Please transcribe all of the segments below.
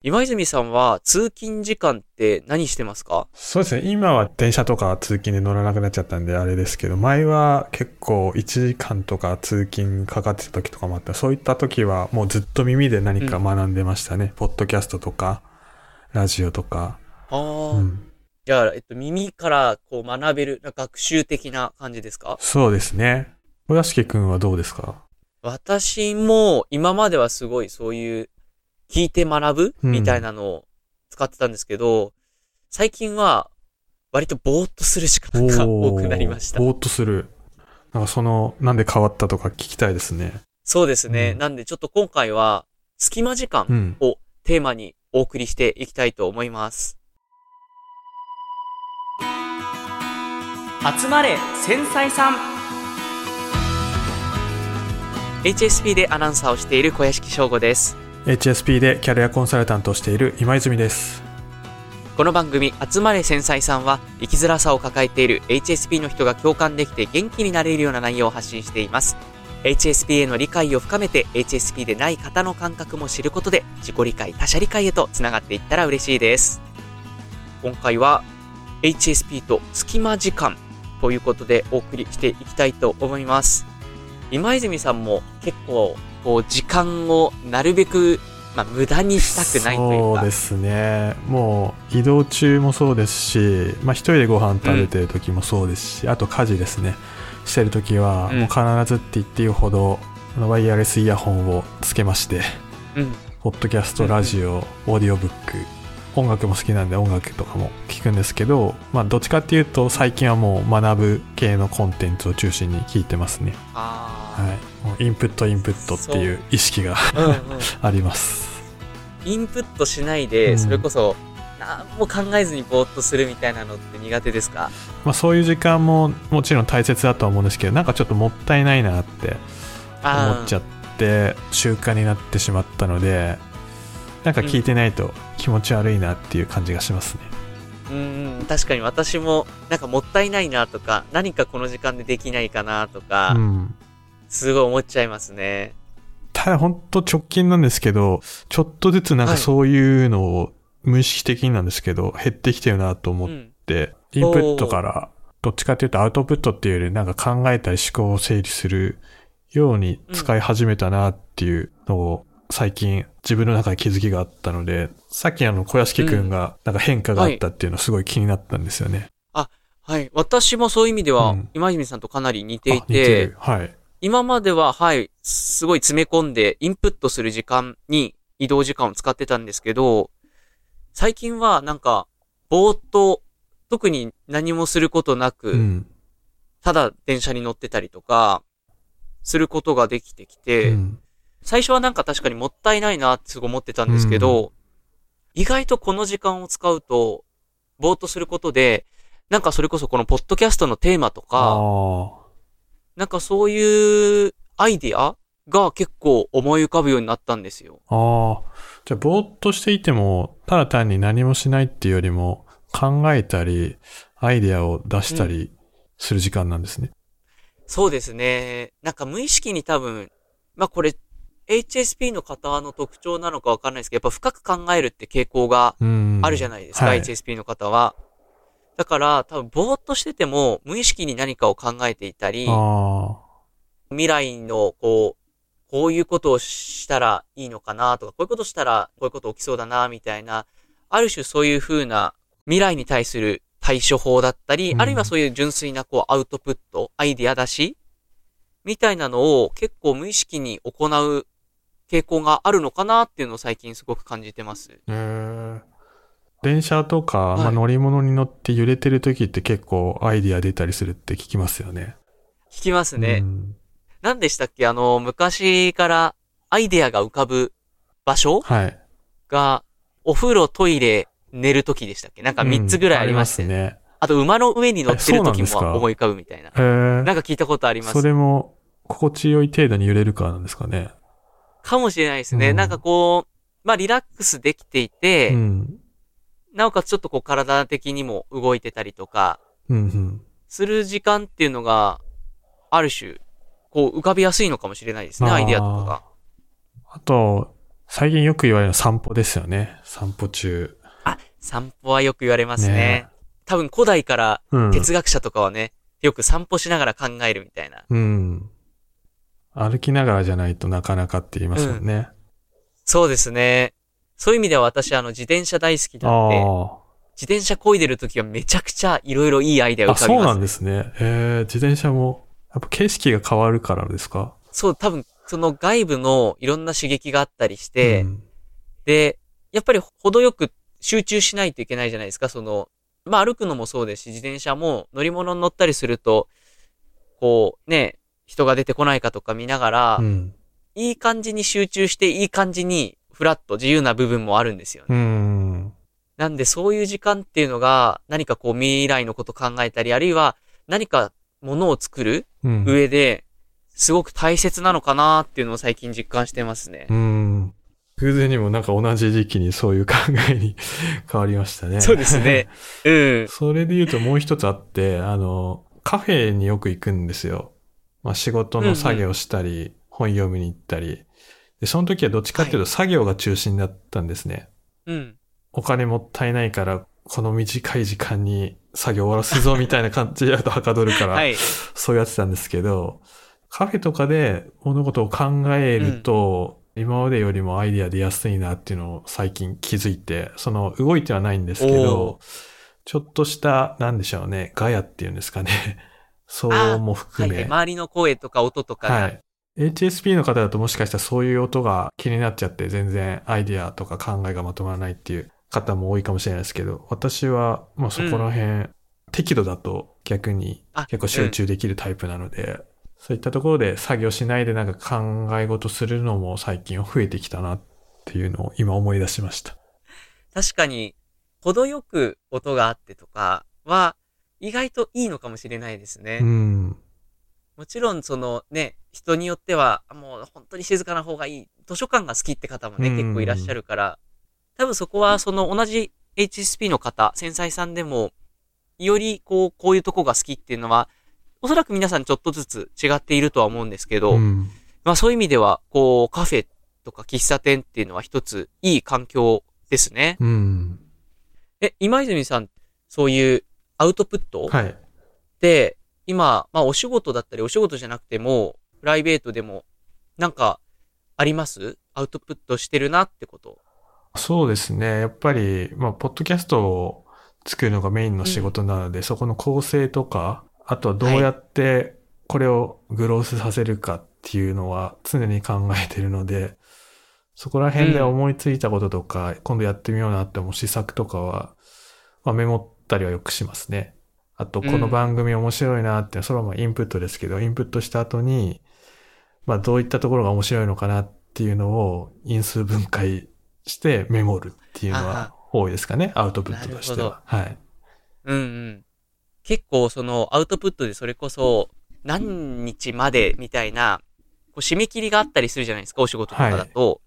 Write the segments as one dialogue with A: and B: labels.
A: 今泉さんは通勤時間って何してますか？
B: そうですね。今は電車とか通勤で乗らなくなっちゃったんであれですけど、前は結構1時間とか通勤かかってた時とかもあった。そういった時はもうずっと耳で何か学んでましたね。ポッドキャストとか、ラジオとか。
A: ああ、
B: うん
A: じゃあ、えっと、耳からこう学べる、学習的な感じですか？
B: そうですね。小屋敷くんはどうですか？
A: 私も今まではすごいそういう聞いて学ぶ
B: うん
A: みたいなのを使ってたんですけど、最近は割とぼーっとする時間が多くなりました。
B: ぼーっとする。なんかその、なんで変わったとか聞きたいですね。
A: そうですね。
B: うん
A: なんでちょっと今回は隙間時間
B: うん。
A: をテーマにお送りしていきたいと思います。集まれ繊細さん HSP でアナウンサーをしている小屋敷翔吾です。
B: HSP でキャリアコンサルタントをしている今泉です。
A: この番組、集まれ繊細さんは、生きづらさを抱えている HSP の人が共感できて元気になれるような内容を発信しています。HSP への理解を深めて、HSP でない方の感覚も知ることで、自己理解、他者理解へとつながっていったら嬉しいです。今回は、HSP と隙間時間ということでお送りしていきたいと思います。今泉さんも結構、こう、時間をなるべく、まあ、無駄にしたくないというか。
B: そうですね。もう移動中もそうですし、まあ一人でご飯食べてる時もそうですし、あと家事ですね。してる時は、
A: うん
B: もう必ずって言っていいほど、あのワイヤレスイヤホンをつけまして、
A: うん。
B: ポッドキャスト、ラジオ、オーディオブック、音楽も好きなんで音楽とかも聞くんですけど、まあどっちかっていうと最近はもう学ぶ系のコンテンツを中心に聞いてますね。
A: ああ。
B: はい。もうインプットインプットっていう意識が
A: うんうん、
B: あります。
A: インプットしないで、
B: うん。
A: それこそ何も考えずにぼーっとするみたいなのって苦手ですか？
B: まあ、そういう時間ももちろん大切だとは思うんですけどなんかちょっともったいないなって思っちゃ
A: う
B: って習慣になってしまったのでなんか聞いてないと気持ち悪いなっていう感じがしますね、
A: うん。確かに私もなんかもったいないなとか何かこの時間でできないかなとか、
B: うん、
A: すごい思っちゃいますね。
B: ただ本当直近なんですけどちょっとずつなんか
A: はい。
B: そういうのを無意識的になんですけど減ってきてるなと思っ
A: うん。
B: て、インプットからどっちかっていうとアウトプットっていうよりなんか考えたり思考を整理するように使い始めたなっていうのを最近自分の中で気づきがあったので、さっきあの小屋敷くんがなんか変化があったっていうのすごい気になったんですよね。
A: はい。私もそういう意味では、
B: うん。
A: 今泉さんとかなり似てい
B: あ似て
A: て
B: る。はい。
A: 今までははいすごい詰め込んでインプットする時間に移動時間を使ってたんですけど最近はなんかぼーっと特に何もすることなく、
B: うん。
A: ただ電車に乗ってたりとか、することができてきて、
B: うん。
A: 最初はなんか確かにもったいないなってすごい思ってたんですけど、意外とこの時間を使うと、ぼーっとすることで、なんかそれこそこのポッドキャストのテーマとか、
B: あ
A: なんかそういうアイディアが結構思い浮かぶようになったんですよ。
B: あ。ああ。じゃあぼーっとしていても、ただ単に何もしないっていうよりも考えたり、アイデアを出したりする時間なんですね。
A: そうですね。なんか無意識に多分、まあこれ、HSP の方の特徴なのかわかんないですけど、やっぱ深く考えるって傾向が
B: うん。
A: あるじゃないですか、
B: はい
A: HSP の方は。だから、多分、ぼーっとしてても、無意識に何かを考えていたり、
B: あ
A: 未来の、こう、こういうことをしたらいいのかなとか、こういうことしたら、こういうこと起きそうだな、みたいな、ある種そういう風な、未来に対する対処法だったり、
B: うん
A: あるいはそういう純粋な、こう、アウトプット、アイディア出しみたいなのを結構無意識に行う傾向があるのかなっていうのを最近すごく感じてます。
B: あ。へえ。電車とか、
A: はい
B: まあ、乗り物に乗って揺れてる時って結構アイディア出たりするって聞きますよね。
A: 聞きますね。
B: うん
A: 何でしたっけ？あの、昔からアイデアが浮かぶ場所
B: はい。
A: が、お風呂、トイレ、寝る時でしたっけ？なんか3つぐらいありました
B: うん
A: よね。
B: ね。
A: あと、馬の上に乗ってる時も思い浮かぶみたいな。
B: へえ。
A: なんか聞いたことあります？
B: そ。れも心地よい程度に揺れるからなんですかね。
A: かもしれないですね。
B: うん
A: なんかこう、まあ、リラックスできていて、
B: うん。
A: なおかつちょっとこう体的にも動いてたりとか、
B: うんうん。
A: する時間っていうのが、ある種、こう浮かびやすいのかもしれないですね、アイデアとかが。
B: あと、最近よく言われる散歩ですよね。散歩中。
A: あ、散歩はよく言われますね。
B: ね
A: 多分古代から
B: うん。
A: 哲学者とかはね、よく散歩しながら考えるみたいな。
B: うん。歩きながらじゃないとなかなかって言いますもんね。
A: そうですね。そういう意味では私、あの、自転車大好きなんで、
B: あ
A: 自転車漕いでる時はめちゃくちゃいろいろいいアイデア浮かびます、
B: そうなんですね。えー、自転車も、やっぱ景色が変わるからですか？
A: そう、多分、その外部のいろんな刺激があったりして、
B: うん。
A: で、やっぱり程よく集中しないといけないじゃないですか、その、まあ歩くのもそうですし、自転車も乗り物に乗ったりすると、こう、ね、人が出てこないかとか見ながら、
B: うん。
A: いい感じに集中して、いい感じに、フラット、自由な部分もあるんですよね。
B: うん。
A: なんで、そういう時間っていうのが、何かこう未来のこと考えたり、あるいは何かものを作る
B: うん。
A: 上で、すごく大切なのかなっていうのを最近実感してますね。
B: うん。偶然にもなんか同じ時期にそういう考えに 変わりましたね。
A: そうですね。うん。
B: それで言うともう一つあって、あの、カフェによく行くんですよ。まあ仕事の作業したり、本読みに行ったり。で、その時はどっちかっていうと作業が中心だったんですね。
A: うん。
B: お金もったいないから、この短い時間に作業終わらすぞみたいな感じだとはかどるから、
A: はい。
B: そうやってたんですけど、カフェとかで物事を考えると、今までよりもアイディア出やすいなっていうのを最近気づいて、その動いてはないんですけ
A: お
B: ど、ちょっとした、なんでしょうね、ガヤっていうんですかね。そうも含
A: はいはい。
B: め。
A: 周りの声とか音とかが。
B: はい。HSP の方だともしかしたらそういう音が気になっちゃって全然アイディアとか考えがまとまらないっていう方も多いかもしれないですけど、私はまあそこら辺、適度だと逆に
A: あ
B: 結構集中できるタイプなので、そういったところで作業しないでなんか考え事するのも最近増えてきたなっていうのを今思い出しました。
A: 確かに、程よく音があってとかは、意外といいのかもしれないですね。
B: うん。
A: もちろん、そのね、人によっては、もう本当に静かな方がいい。図書館が好きって方もね、
B: うん
A: 結構いらっしゃるから、多分そこは、その同じ HSP の方、繊細さんでも、よりこう、こういうとこが好きっていうのは、おそらく皆さんちょっとずつ違っているとは思うんですけど、
B: うん。
A: まあそういう意味では、こう、カフェとか喫茶店っていうのは一ついい環境ですね。
B: うん。
A: え、今泉さん、そういうアウトプット
B: はい。
A: で、今、まあお仕事だったりお仕事じゃなくても、プライベートでも、なんか、あります？アウトプットしてるなってこと。
B: そうですね。やっぱり、まあ、ポッドキャストを作るのがメインの仕事なので、そこの構成とか、あとはどうやってこれをグロースさせるかっていうのは常に考えてるので、そこら辺で思いついたこととか、今度やってみようなって思う施策とかは、まあ、メモったりはよくしますね。あと、この番組面白いなって、それはまあインプットですけど、インプットした後に、まあどういったところが面白いのかなっていうのを因数分解してメモるっていうの
A: あは
B: は多いですかね、アウトプットとしては。はい。
A: うんうん。結構そのアウトプットでそれこそ何日までみたいな、こう締め切りがあったりするじゃないですか、お仕事とかだと。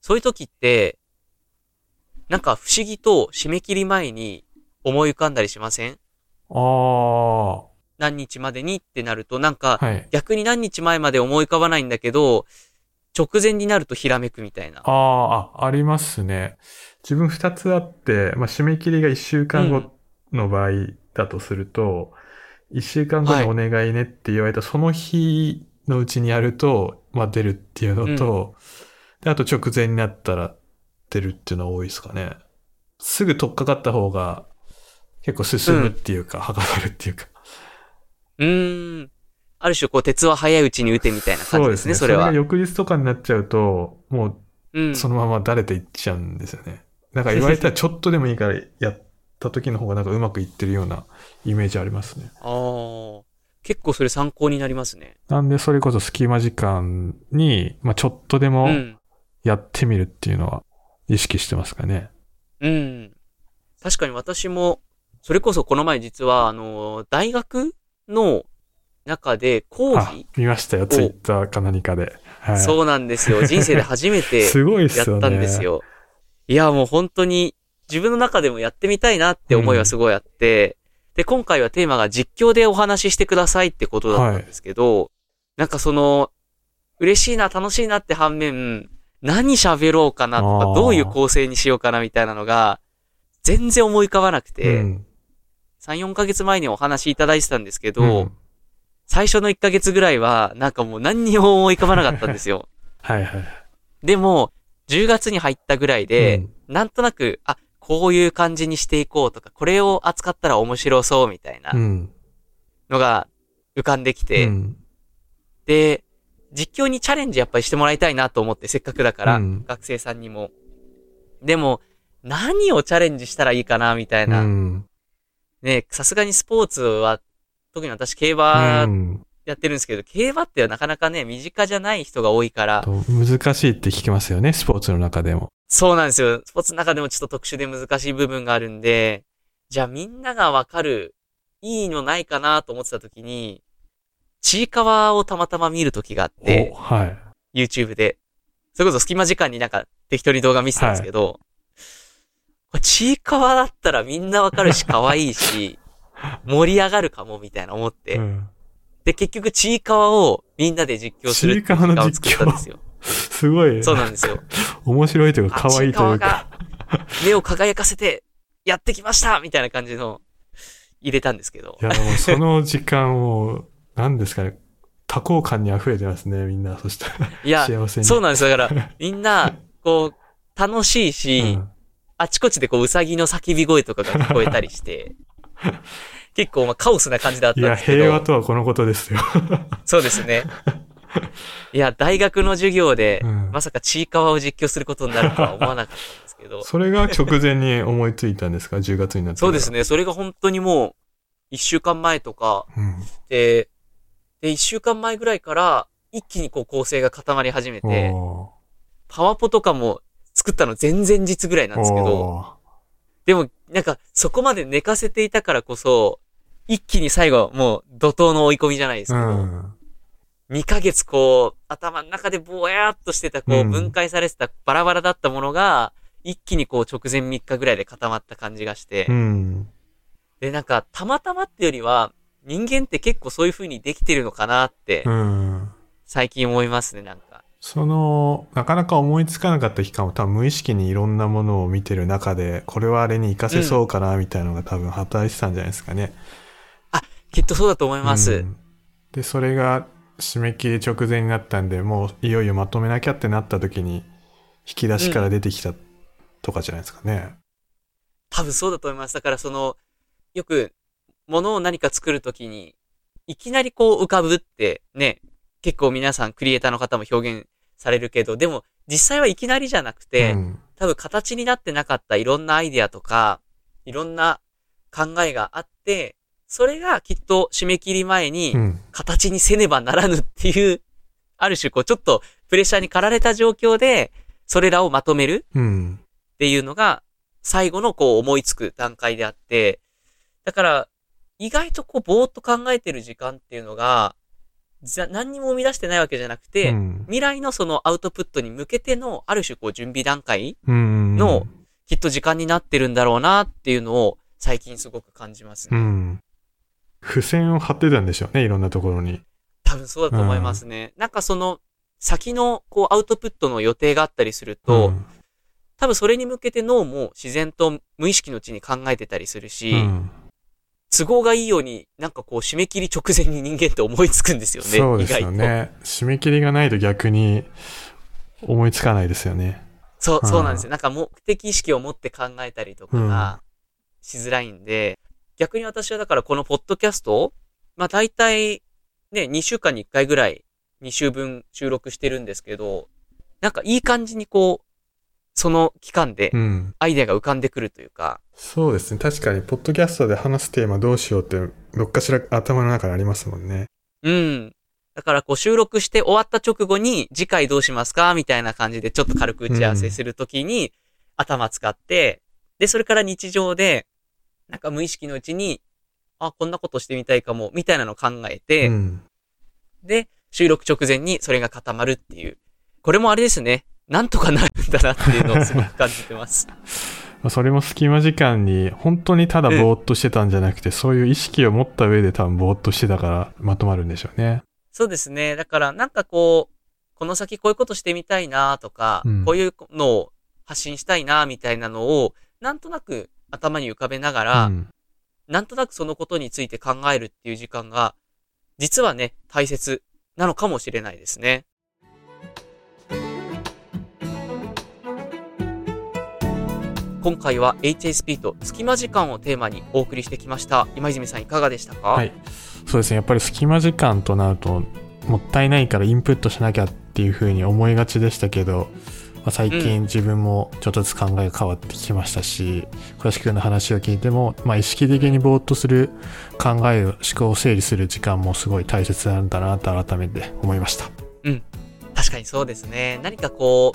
A: そういう時って、なんか不思議と締め切り前に思い浮かんだりしません？
B: ああ、は
A: 何日までにってなると、なんか
B: い。
A: 逆に何日前まで思い浮かばないんだけど、直前になるとひらめくみたいな。
B: ああ、あ、ありますね。自分二つあって、まあ、締め切りが一週間後の場合だとすると、一、週間後にお願いねって言われたその日のうちにやると、まあ、出るっていうのと、で、あと直前になったら出るっていうのは多いですかね。すぐ取っかかった方が結構進むっていうか、はかどるっていうか。
A: うーん。ある種こう鉄は早いうちに打てみたいな感じですね、それは。
B: が翌日とかになっちゃうと、も
A: う。
B: うんそのままだれていっちゃうんですよね。なんか言われたらちょっとでもいいからやった時の方がなんかうまくいってるようなイメージありますね。
A: ああ。結構それ参考になりますね。
B: なんでそれこそ隙間時間に、まあちょっとで
A: う
B: も
A: ん。
B: やってみるっていうのは意識してますかね。
A: うん。確かに私も、それこそこの前実は、あの、大学の中で講
B: あ
A: 義、
B: 見ましたよ。ツイッターか何かで。はい。
A: そうなんですよ。人生で初めて
B: すごい。
A: やったんですよ。いや、もう本当に自分の中でもやってみたいなって思いはすごいあって、で、今回はテーマが実況でお話ししてくださいってことだったんですけど、なんかその、嬉しいな、楽しいなって反面、何喋ろうかなとか、どういう構成にしようかなみたいなのが、全然思い浮かばなくて、
B: うん
A: 3、4ヶ月前にお話いただいてたんですけど、
B: うん
A: 最初の1ヶ月ぐらいは、なんかもう何にも思い浮かばなかったんですよ。
B: はいはい。
A: でも、10月に入ったぐらいで、
B: うん
A: なんとなく、あ、こういう感じにしていこうとか、これを扱ったら面白そうみたいな
B: うん。
A: のが浮かんできて、
B: うん
A: で、実況にチャレンジやっぱりしてもらいたいなと思って、せっかくだから、
B: うん
A: 学生さんにも。でも、何をチャレンジしたらいいかなみたいな。
B: うん
A: ね、さすがにスポーツは、特に私競
B: う
A: 馬
B: ん
A: やってるんですけど、競馬ってなかなかね、身近じゃない人が多いから、
B: と難しいって聞きますよね、スポーツの中でも。
A: そうなんですよ。スポーツの中でもちょっと特殊で難しい部分があるんで、じゃあみんながわかる、いいのないかなと思ってた時に、ちいかわをたまたま見る時があって
B: お、はい。
A: YouTube で。それこそ隙間時間になんか適当に動画見てたんですけど、これちいかわだったらみんなわかるし可愛いし、盛り上がるかもみたいな思って。
B: うん
A: で、結局ちいかわをみんなで実況するっていう時間を作ったんですよ。
B: すごい、
A: そうなんですよ。
B: 面白いというか、可愛いというか。
A: 目を輝かせてやってきましたみたいな感じの入れたんですけど
B: い。や、もうその時間を、何ですかね、多幸感に溢れてますね、みんな。そしたら、
A: いや、
B: 幸せに。
A: そうなんですよ。だから、みんな、こう、楽しいし、
B: うん
A: あちこちでこう、うさぎの叫び声とかが聞こえたりして、結構、まあ、カオスな感じだった
B: いや、
A: んですけど。
B: 平和とはこのことですよ。
A: そうですね。いや、大学の授業で、
B: うん
A: まさかちいかわを実況することになるとは思わなかったんですけど。
B: それが直前に思いついたんですか ?10 月になって。ね。
A: そうですね。それが本当にもう、一週間前とか、
B: うん。
A: で、で、一週間前ぐらいから、一気にこう構成が固まり始めて、
B: お
A: パワポとかも作ったの前々日ぐらいなん
B: ー
A: ですけど、
B: お
A: でも、なんか、そこまで寝かせていたからこそ、一気に最後、もう、怒涛の追い込みじゃないです
B: ー
A: けど、
B: うん。
A: 2ヶ月こう、頭の中でぼやーっとしてた、こう、
B: うん
A: 分解されてたバラバラだったものが、一気にこう、直前3日ぐらいで固まった感じがして、
B: うん。
A: で、なんか、たまたまってよりは、人間って結構そういう風にできてるのかなって
B: う、ん。
A: 最近思いますね、なんか。
B: その、なかなか思いつかなかった期間を多分無意識にいろんなものを見てる中で、これはあれに活かせそうかな、みたいなのが多分働いてたんじゃないですかね。
A: きっとそうだと思います。
B: うんで、それが締め切り直前になったんで、もういよいよまとめなきゃってなった時に、引き出しから出てきたとかじゃないですかね。
A: 多分そうだと思います。だからその、よく、物を何か作るときに、いきなりこう浮かぶってね、結構皆さんクリエイターの方も表現されるけど、でも実際はいきなりじゃなくて、
B: うん
A: 多分形になってなかったいろんなアイデアとか、いろんな考えがあって、それがきっと締め切り前に
B: うん。
A: 形にせねばならぬっていう、ある種こうちょっとプレッシャーに駆られた状況で、それらをまとめる
B: うん。
A: っていうのが、最後のこう思いつく段階であって、だから、意外とこうぼーっと考えてる時間っていうのが、じゃ何にも生み出してないわけじゃなくて、
B: うん
A: 未来のそのアウトプットに向けての、ある種こう準備段階
B: うん。
A: の、きっと時間になってるんだろうなっていうのを、最近すごく感じますね。
B: うん。付箋を貼ってたんでしょうね、いろんなところに。
A: 多分そうだと思いますね。なんかその、先のこうアウトプットの予定があったりすると、
B: うん
A: 多分それに向けて脳も自然と無意識のうちに考えてたりするし、
B: うん
A: 都合がいいように、なんかこう、締め切り直前に人間って思いつくんですよね。
B: そうですよ。ね。締め切りがないと逆に思いつかないですよね。
A: そう、
B: うん
A: そうなんですよ。なんか目的意識を持って考えたりとかがしづらいんで、逆に私はだからこのポッドキャストを、まあ大体ね、2週間に1回ぐらい2週分収録してるんですけど、なんかいい感じにこう、その期間で
B: うん。
A: アイデアが浮かんでくるというか、
B: そうですね。確かに、ポッドキャストで話すテーマどうしようって、どっかしら頭の中にありますもんね。
A: うん。だからこう収録して終わった直後に次回どうしますかみたいな感じでちょっと軽く打ち合わせするときに頭使って、で、それから日常で、なんか無意識のうちに、あ、こんなことしてみたいかも、みたいなのを考えて、
B: うん。
A: で、収録直前にそれが固まるっていう。これもあれですね。なんとかなるんだなっていうのをすごく感じてます。
B: ま あそれも隙間時間に、本当にただぼーっとしてたんじゃなくて、そういう意識を持った上で多分ぼーっとしてたからまとまるんでしょうね。
A: そうですね。だからなんかこう、この先こういうことしてみたいなとか、
B: うん
A: こういうのを発信したいなみたいなのを、なんとなく頭に浮かべながら、
B: うん
A: なんとなくそのことについて考えるっていう時間が、実はね、大切なのかもしれないですね。今回は HSP と隙間時間をテーマにお送りしてきました。今泉さんいかがでしたか？
B: はい。そうですね。やっぱり隙間時間となると、もったいないからインプットしなきゃっていうふうに思いがちでしたけど、まあ、最
A: うん
B: 近自分もちょっとずつ考えが変わってきましたし、小林くんの話を聞いても、まあ、意識的にぼーっとする考えを、思考を整理する時間もすごい大切なんだなと改めて思いました。
A: 確かにそうですね。何かこ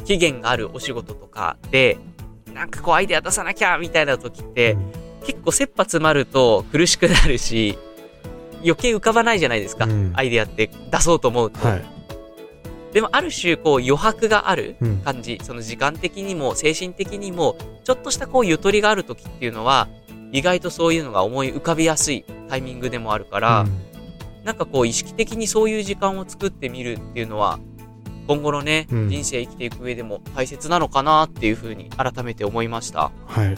A: う、期限があるお仕事とかで、なんかこうアイデア出さなきゃみたいな時って、結構切羽詰まると苦しくなるし、余計浮かばないじゃないですか。
B: うん
A: アイデアって出そうと思うと。
B: はい。
A: でもある種こう余白がある
B: うん。
A: 感じ、その時間的にも精神的にも、ちょっとしたこうゆとりがある時っていうのは、意外とそういうのが思い浮かびやすいタイミングでもあるから、
B: うん
A: なんかこう意識的にそういう時間を作ってみるっていうのは、今後のね、
B: うん
A: 人生生きていく上でも大切なのかなっていうふうに改めて思いました。
B: はい。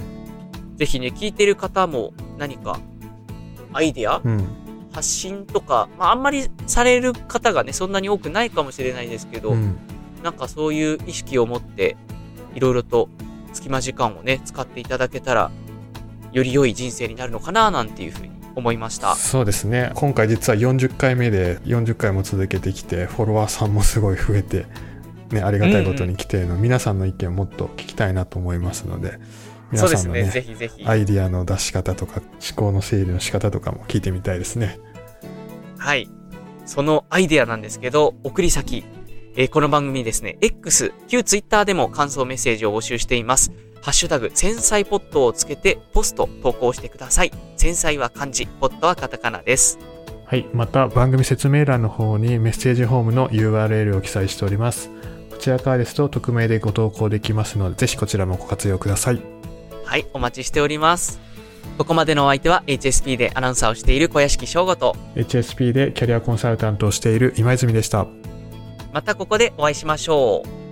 A: ぜひね、聞いてる方も何かアイデア？
B: うん。
A: 発信とか、まああんまりされる方がね、そんなに多くないかもしれないですけど、
B: うん。
A: なんかそういう意識を持って、いろいろと隙間時間をね、使っていただけたら、より良い人生になるのかななんていうふうに思いました。
B: そうですね。今回実は40回目で40回も続けてきて、フォロワーさんもすごい増えて、ね、ありがたいことに来てるの、皆さんの意見をもっと聞きたいなと思いますので、皆さんのね、
A: ぜひぜひ。
B: アイディアの出し方とか、思考の整理の仕方とかも聞いてみたいですね。
A: はい。そのアイデアなんですけど、送り先。えーこの番組ですね、X、旧 Twitter でも感想メッセージを募集しています。ハッシュタグ、繊細ポットをつけて、ポスト投稿してください。繊細は漢字、ポットはカタカナです。
B: はい。また、番組説明欄の方にメッセージフォームの URL を記載しております。こちらからですと匿名でご投稿できますので、ぜひこちらもご活用ください。
A: はい、お待ちしております。ここまでのお相手は HSP でアナウンサーをしている小屋敷翔吾と、
B: HSP でキャリアコンサルタントをしている今泉でした。
A: またここでお会いしましょう。